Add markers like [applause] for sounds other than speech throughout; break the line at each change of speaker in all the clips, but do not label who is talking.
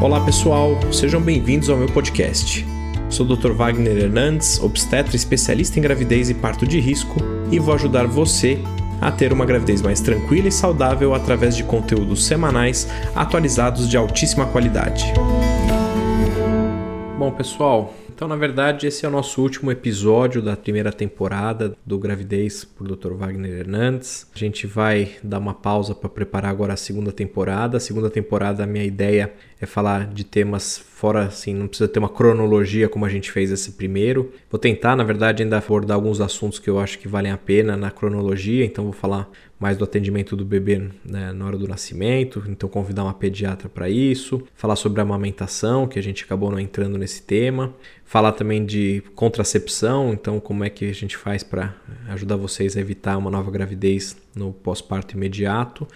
Olá pessoal, sejam bem-vindos ao meu podcast. Sou o Dr. Wagner Hernandes, obstetra especialista em gravidez e parto de risco, e vou ajudar você a ter uma gravidez mais tranquila e saudável através de conteúdos semanais atualizados de altíssima qualidade. Bom, pessoal, então, na verdade, esse é o nosso último episódio da primeira temporada do Gravidez por Dr. Wagner Hernandes. A gente vai dar uma pausa para preparar agora a segunda temporada. A segunda temporada, a minha ideia é falar de temas fora, assim, não precisa ter uma cronologia como a gente fez esse primeiro. Vou tentar, na verdade, ainda abordar alguns assuntos que eu acho que valem a pena na cronologia, então vou falar mais do atendimento do bebê né, na hora do nascimento, então convidar uma pediatra para isso, falar sobre amamentação, que a gente acabou não entrando nesse tema, falar também de contracepção, então como é que a gente faz para ajudar vocês a evitar uma nova gravidez no pós-parto imediato.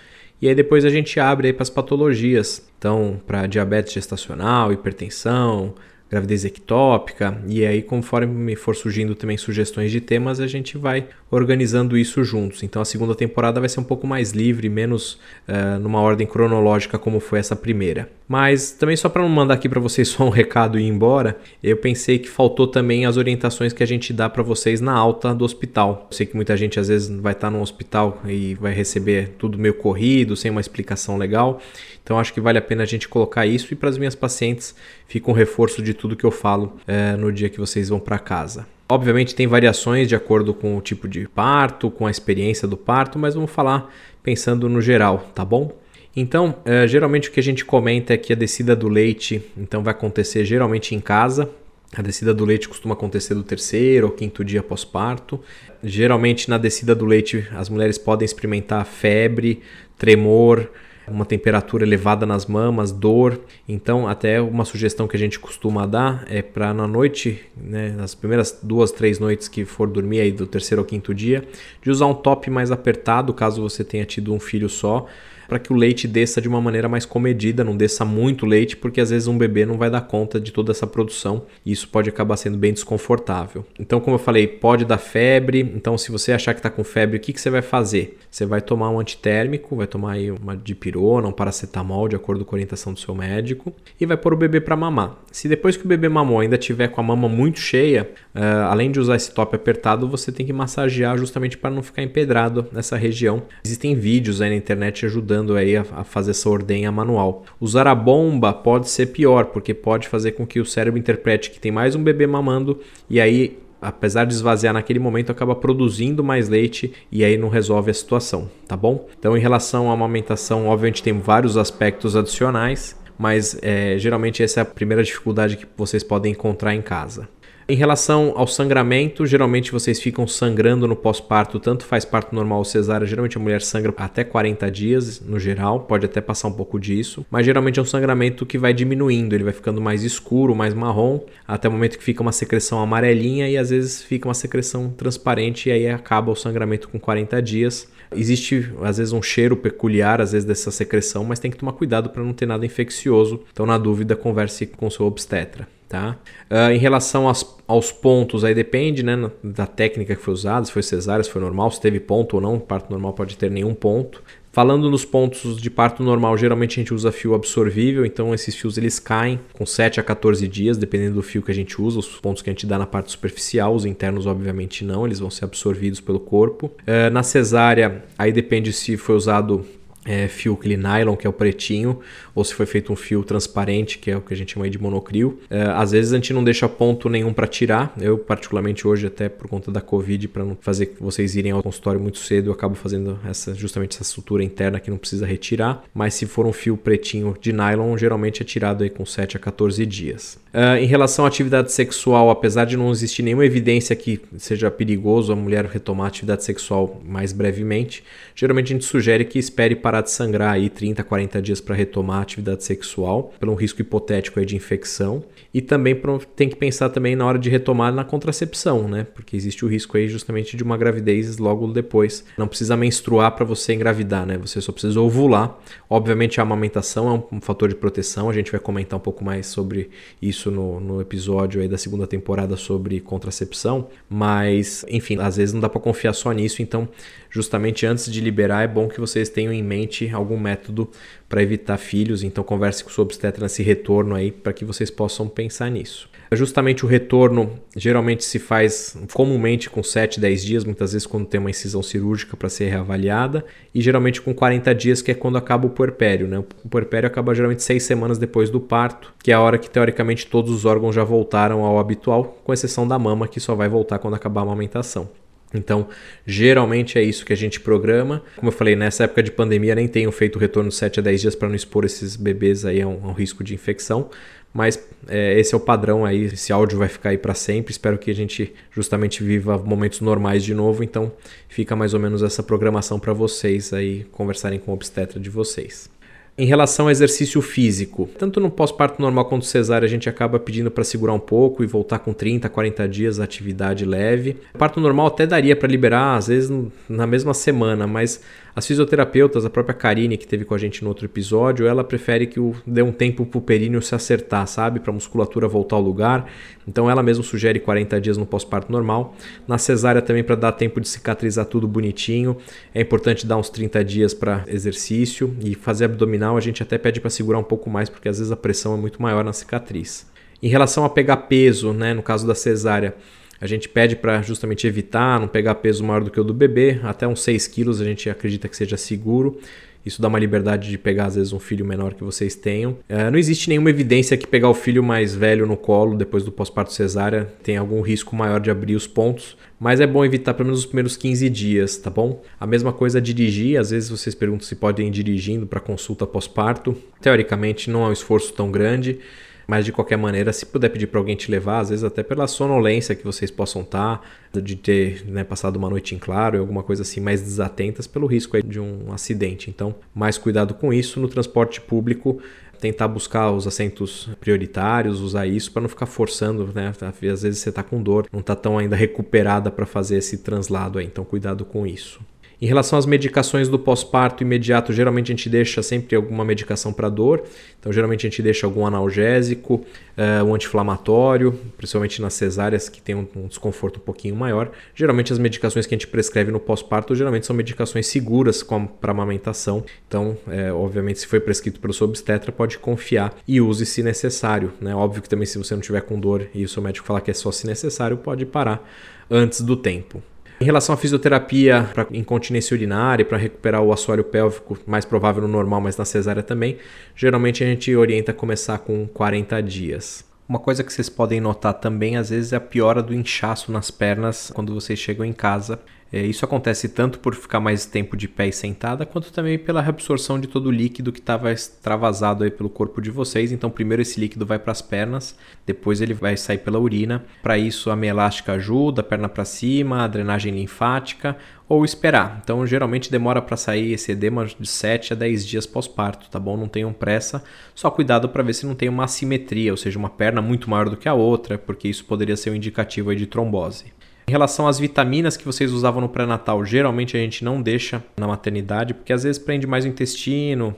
E aí depois a gente abre para as patologias. Então, para diabetes gestacional, hipertensão, gravidez ectópica, e aí conforme for surgindo também sugestões de temas, a gente vai organizando isso juntos. Então a segunda temporada vai ser um pouco mais livre, menos uh, numa ordem cronológica como foi essa primeira. Mas também só para não mandar aqui para vocês [laughs] só um recado e ir embora, eu pensei que faltou também as orientações que a gente dá para vocês na alta do hospital. Eu sei que muita gente às vezes vai estar no hospital e vai receber tudo meio corrido, sem uma explicação legal. Então acho que vale a pena a gente colocar isso e para as minhas pacientes fica um reforço de tudo que eu falo é, no dia que vocês vão para casa. Obviamente tem variações de acordo com o tipo de parto, com a experiência do parto, mas vamos falar pensando no geral, tá bom? Então, é, geralmente o que a gente comenta é que a descida do leite então vai acontecer geralmente em casa. A descida do leite costuma acontecer do terceiro ou quinto dia pós-parto. Geralmente na descida do leite as mulheres podem experimentar febre, tremor, uma temperatura elevada nas mamas, dor. Então, até uma sugestão que a gente costuma dar é para na noite, né, nas primeiras duas, três noites que for dormir aí do terceiro ou quinto dia, de usar um top mais apertado, caso você tenha tido um filho só para que o leite desça de uma maneira mais comedida, não desça muito leite, porque às vezes um bebê não vai dar conta de toda essa produção e isso pode acabar sendo bem desconfortável. Então, como eu falei, pode dar febre. Então, se você achar que está com febre, o que, que você vai fazer? Você vai tomar um antitérmico, vai tomar aí uma dipirona, um paracetamol, de acordo com a orientação do seu médico, e vai pôr o bebê para mamar. Se depois que o bebê mamou ainda tiver com a mama muito cheia, uh, além de usar esse top apertado, você tem que massagear justamente para não ficar empedrado nessa região. Existem vídeos aí na internet ajudando ajudando aí a, a, fazer essa ordenha manual. Usar a bomba pode ser pior, porque pode fazer com que o cérebro interprete que tem mais um bebê mamando e aí apesar de esvaziar naquele momento, acaba produzindo mais leite e aí não resolve a situação, tá bom? Então, em relação à amamentação, obviamente tem vários aspectos adicionais, mas é, geralmente essa é a primeira dificuldade que vocês podem encontrar em casa. Em relação ao sangramento, geralmente vocês ficam sangrando no pós-parto, tanto faz parto normal ou cesárea, geralmente a mulher sangra até 40 dias no geral, pode até passar um pouco disso, mas geralmente é um sangramento que vai diminuindo, ele vai ficando mais escuro, mais marrom, até o momento que fica uma secreção amarelinha e às vezes fica uma secreção transparente e aí acaba o sangramento com 40 dias. Existe às vezes um cheiro peculiar às vezes dessa secreção, mas tem que tomar cuidado para não ter nada infeccioso. Então, na dúvida, converse com seu obstetra. Tá? Uh, em relação aos, aos, pontos, aí depende né, da técnica que foi usada, se foi cesárea, se foi normal, se teve ponto ou não. Parto normal pode ter nenhum ponto. Falando nos pontos de parto normal, geralmente a gente usa fio absorvível, então esses fios eles caem com 7 a 14 dias, dependendo do fio que a gente usa, os pontos que a gente dá na parte superficial, os internos obviamente não, eles vão ser absorvidos pelo corpo. Uh, na cesárea, aí depende se foi usado é, fio aquele nylon, que é o pretinho, ou se foi feito um fio transparente, que é o que a gente chama de monocrio. É, às vezes a gente não deixa ponto nenhum para tirar. Eu, particularmente hoje, até por conta da Covid, para não fazer vocês irem ao consultório muito cedo, eu acabo fazendo essa, justamente essa sutura interna que não precisa retirar. Mas se for um fio pretinho de nylon, geralmente é tirado aí com 7 a 14 dias. Uh, em relação à atividade sexual, apesar de não existir nenhuma evidência que seja perigoso a mulher retomar a atividade sexual mais brevemente, geralmente a gente sugere que espere para parar de sangrar aí 30, 40 dias para retomar a atividade sexual, pelo risco hipotético aí de infecção. E também tem que pensar também na hora de retomar na contracepção, né? Porque existe o risco aí justamente de uma gravidez logo depois. Não precisa menstruar para você engravidar, né? Você só precisa ovular. Obviamente a amamentação é um, fator de proteção. A gente vai comentar um pouco mais sobre isso no, no episódio aí da segunda temporada sobre contracepção. Mas, enfim, às vezes não dá para confiar só nisso. Então, justamente antes de liberar, é bom que vocês tenham em mente algum método para evitar filhos. Então, converse com o seu obstetra nesse retorno aí para que vocês possam pensar nisso. Justamente o retorno geralmente se faz comumente com 7, 10 dias, muitas vezes quando tem uma incisão cirúrgica para ser reavaliada, e geralmente com 40 dias, que é quando acaba o puerpério. Né? O puerpério acaba geralmente 6 semanas depois do parto, que é a hora que teoricamente todos os órgãos já voltaram ao habitual, com exceção da mama, que só vai voltar quando acabar a amamentação. Então, geralmente é isso que a gente programa. Como eu falei, nessa época de pandemia nem tenho feito retorno de 7 a 10 dias para não expor esses bebês aí a um, a um risco de infecção, mas é, esse é o padrão aí. Esse áudio vai ficar aí para sempre. Espero que a gente justamente viva momentos normais de novo. Então, fica mais ou menos essa programação para vocês aí conversarem com o obstetra de vocês. Em relação ao exercício físico, tanto no pós-parto normal quanto cesárea, a gente acaba pedindo para segurar um pouco e voltar com 30, 40 dias de atividade leve. Parto normal até daria para liberar, às vezes na mesma semana, mas as fisioterapeutas, a própria Karine que teve com a gente no outro episódio, ela prefere que dê um tempo para o períneo se acertar, sabe? Para a musculatura voltar ao lugar. Então ela mesma sugere 40 dias no pós-parto normal. Na cesárea também para dar tempo de cicatrizar tudo bonitinho. É importante dar uns 30 dias para exercício e fazer abdominal a gente até pede para segurar um pouco mais porque às vezes a pressão é muito maior na cicatriz. Em relação a pegar peso, né, no caso da cesárea, a gente pede para justamente evitar não pegar peso maior do que o do bebê, até uns 6 quilos a gente acredita que seja seguro. Isso dá uma liberdade de pegar, às vezes, um filho menor que vocês tenham. É, não existe nenhuma evidência que pegar o filho mais velho no colo depois do pós-parto cesárea tem algum risco maior de abrir os pontos, mas é bom evitar pelo menos os primeiros 15 dias, tá bom? A mesma coisa dirigir, às vezes vocês perguntam se podem ir dirigindo para consulta pós-parto. Teoricamente, não é um esforço tão grande. Mas de qualquer maneira, se puder pedir para alguém te levar, às vezes até pela sonolência que vocês possam estar, tá, de ter né, passado uma noite em claro, alguma coisa assim, mais desatentas pelo risco de um acidente. Então, mais cuidado com isso no transporte público tentar buscar os assentos prioritários, usar isso para não ficar forçando, né? Às vezes você está com dor, não está tão ainda recuperada para fazer esse translado aí, então cuidado com isso. Em relação às medicações do pós-parto imediato, geralmente a gente deixa sempre alguma medicação para dor. Então, geralmente a gente deixa algum analgésico, uh, um anti-inflamatório, principalmente nas cesáreas que tem um, um, desconforto um pouquinho maior. Geralmente as medicações que a gente prescreve no pós-parto, geralmente são medicações seguras para amamentação. Então, é, obviamente, se foi prescrito pelo seu obstetra, pode confiar e use se necessário. Né? Óbvio que também se você não tiver com dor e o seu médico falar que é só se necessário, pode parar antes do tempo. Em relação à fisioterapia para incontinência urinária, para recuperar o assoalho pélvico, mais provável no normal, mas na cesárea também, geralmente a gente orienta a começar com 40 dias. Uma coisa que vocês podem notar também, às vezes, é a piora do inchaço nas pernas quando vocês chegam em casa. É, isso acontece tanto por ficar mais tempo de pé e sentada, quanto também pela reabsorção de todo o líquido que estava extravasado aí pelo corpo de vocês. Então, primeiro esse líquido vai para as pernas, depois ele vai sair pela urina. Para isso, a meia elástica ajuda, a perna para cima, a drenagem linfática ou esperar. Então, geralmente demora para sair esse edema de 7 a 10 dias pós-parto, tá bom? Não tenham pressa, só cuidado para ver se não tem uma assimetria, ou seja, uma perna muito maior do que a outra, porque isso poderia ser um indicativo de trombose. Em relação às vitaminas que vocês usavam no pré-natal, geralmente a gente não deixa na maternidade, porque às vezes prende mais o intestino,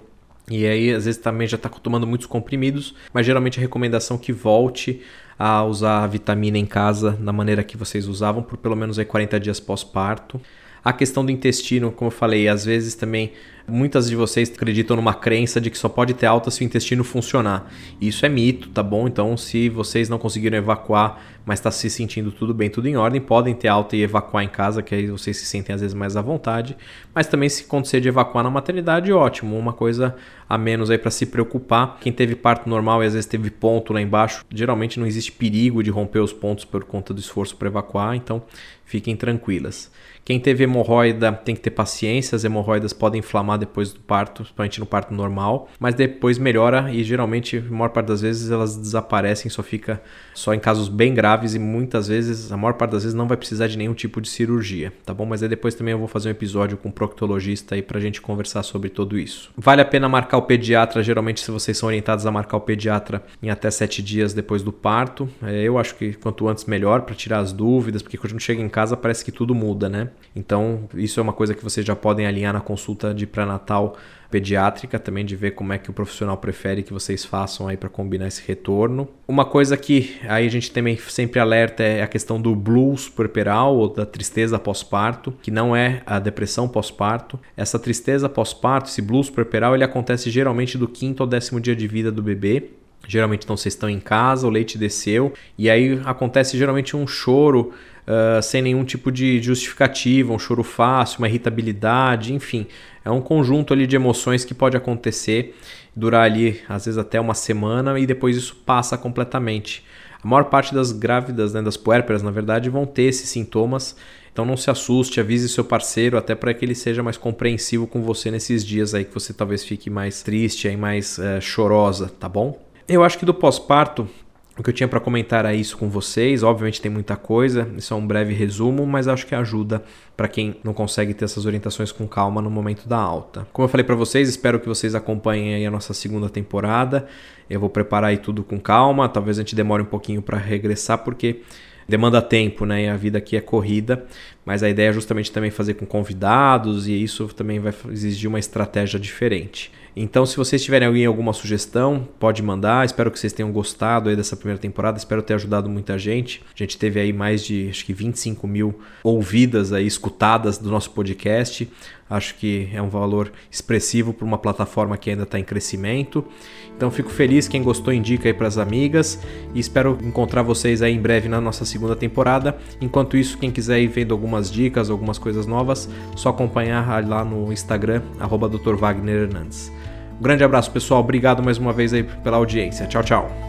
e aí às vezes também já está tomando muitos comprimidos, mas geralmente a recomendação é que volte a usar a vitamina em casa da maneira que vocês usavam por pelo menos aí 40 dias pós-parto. A questão do intestino, como eu falei, às vezes também muitas de vocês acreditam numa crença de que só pode ter alta se o intestino funcionar. Isso é mito, tá bom? Então, se vocês não conseguiram evacuar, mas está se sentindo tudo bem, tudo em ordem, podem ter alta e evacuar em casa, que aí vocês se sentem às vezes mais à vontade. Mas também se acontecer de evacuar na maternidade, ótimo, uma coisa a menos aí para se preocupar. Quem teve parto normal e às vezes teve ponto lá embaixo, geralmente não existe perigo de romper os pontos por conta do esforço para evacuar, então fiquem tranquilas. Quem teve hemorroida tem que ter paciência, as hemorroidas podem inflamar depois do parto, principalmente no parto normal, mas depois melhora e geralmente, a maior parte das vezes, elas desaparecem, só fica só em casos bem graves e muitas vezes, a maior parte das vezes, não vai precisar de nenhum tipo de cirurgia, tá bom? Mas aí depois também eu vou fazer um episódio com um proctologista aí pra gente conversar sobre tudo isso. Vale a pena marcar o pediatra, geralmente, se vocês são orientados a marcar o pediatra em até 7 dias depois do parto. É, eu acho que quanto antes melhor para tirar as dúvidas, porque quando chega em casa parece que tudo muda, né? Então, isso é uma coisa que vocês já podem alinhar na consulta de pré pré-natal pediátrica também de ver como é que o profissional prefere que vocês façam aí para combinar esse retorno. Uma coisa que aí a gente também sempre alerta é a questão do blues puerperal ou da tristeza pós-parto, que não é a depressão pós-parto. Essa tristeza pós-parto, esse blues puerperal, ele acontece geralmente do quinto ao décimo dia de vida do bebê. Geralmente então vocês estão em casa, o leite desceu e aí acontece geralmente um choro uh, sem nenhum tipo de justificativa, um choro fácil, uma irritabilidade, enfim, é um conjunto ali de emoções que pode acontecer, durar ali às vezes até uma semana e depois isso passa completamente. A maior parte das grávidas, né, das puérperas, na verdade, vão ter esses sintomas. Então não se assuste, avise seu parceiro até para que ele seja mais compreensivo com você nesses dias aí que você talvez fique mais triste, aí mais é, chorosa, tá bom? Eu acho que do pós-parto o que eu tinha para comentar é isso com vocês. Obviamente tem muita coisa, isso é um breve resumo, mas acho que ajuda para quem não consegue ter essas orientações com calma no momento da alta. Como eu falei para vocês, espero que vocês acompanhem a nossa segunda temporada. Eu vou preparar aí tudo com calma, talvez a gente demore um pouquinho para regressar porque demanda tempo, né? E a vida aqui é corrida, mas a ideia é justamente também fazer com convidados e isso também vai exigir uma estratégia diferente. Então, se vocês tiverem alguma sugestão, pode mandar. Espero que vocês tenham gostado aí dessa primeira temporada. Espero ter ajudado muita gente. A gente teve aí mais de acho que 25 mil ouvidas aí, escutadas do nosso podcast. Acho que é um valor expressivo para uma plataforma que ainda está em crescimento. Então fico feliz, quem gostou indica aí para as amigas e espero encontrar vocês aí em breve na nossa segunda temporada. Enquanto isso, quem quiser ir vendo algumas dicas, algumas coisas novas, só acompanhar lá no Instagram, arroba Dr. Wagner Hernandes. Um grande abraço, pessoal. Obrigado mais uma vez aí pela audiência. Tchau, tchau.